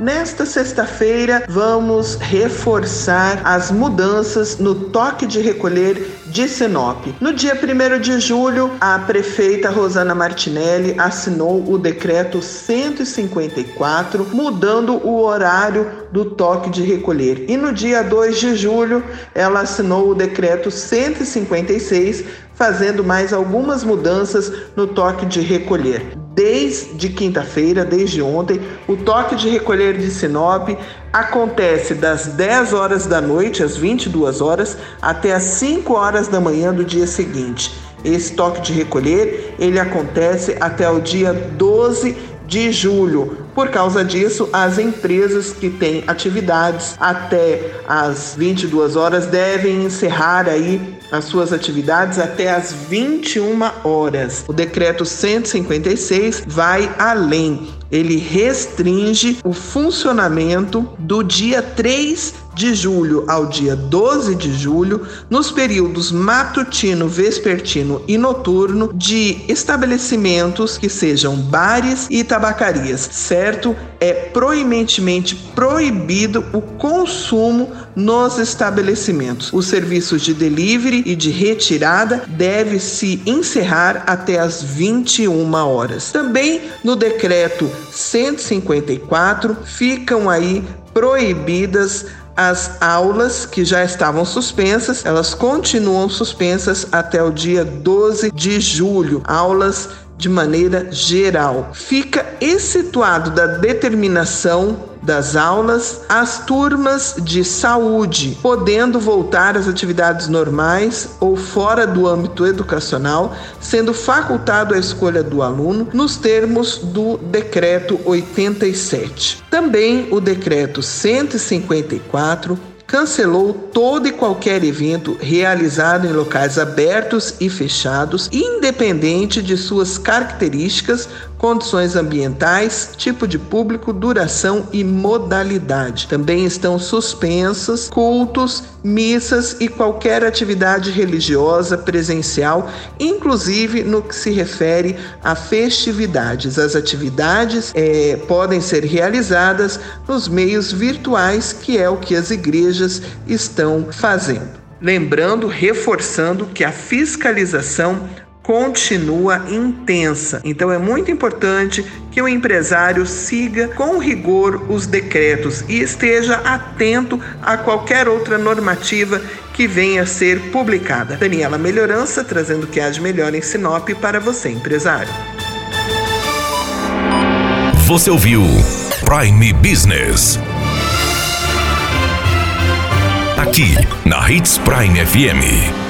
Nesta sexta-feira, vamos reforçar as mudanças no toque de recolher de Sinop. No dia 1 de julho, a prefeita Rosana Martinelli assinou o decreto 154, mudando o horário do toque de recolher. E no dia 2 de julho, ela assinou o decreto 156, fazendo mais algumas mudanças no toque de recolher. Desde quinta-feira, desde ontem, o toque de recolher de Sinop acontece das 10 horas da noite às 22 horas até às 5 horas da manhã do dia seguinte. Esse toque de recolher, ele acontece até o dia 12 de julho. Por causa disso, as empresas que têm atividades até as 22 horas devem encerrar aí as suas atividades até as 21 horas. O decreto 156 vai além ele restringe o funcionamento do dia 3 de julho ao dia 12 de julho, nos períodos matutino, vespertino e noturno, de estabelecimentos que sejam bares e tabacarias, certo? É proeminentemente proibido o consumo nos estabelecimentos. Os serviços de delivery e de retirada devem se encerrar até as 21 horas. Também no decreto 154 ficam aí proibidas as aulas que já estavam suspensas, elas continuam suspensas até o dia 12 de julho. Aulas de maneira geral. Fica excetuado da determinação das aulas as turmas de saúde, podendo voltar às atividades normais ou fora do âmbito educacional, sendo facultado a escolha do aluno nos termos do decreto 87. Também o decreto 154 cancelou todo e qualquer evento realizado em locais abertos e fechados, independente de suas características, condições ambientais, tipo de público, duração e modalidade. Também estão suspensos cultos, missas e qualquer atividade religiosa presencial, inclusive no que se refere a festividades. As atividades é, podem ser realizadas nos meios virtuais, que é o que as igrejas estão fazendo. Lembrando, reforçando que a fiscalização continua intensa. Então é muito importante que o empresário siga com rigor os decretos e esteja atento a qualquer outra normativa que venha a ser publicada. Daniela Melhorança trazendo o que há de melhor em Sinop para você, empresário. Você ouviu Prime Business. Aqui na Hits Prime FM.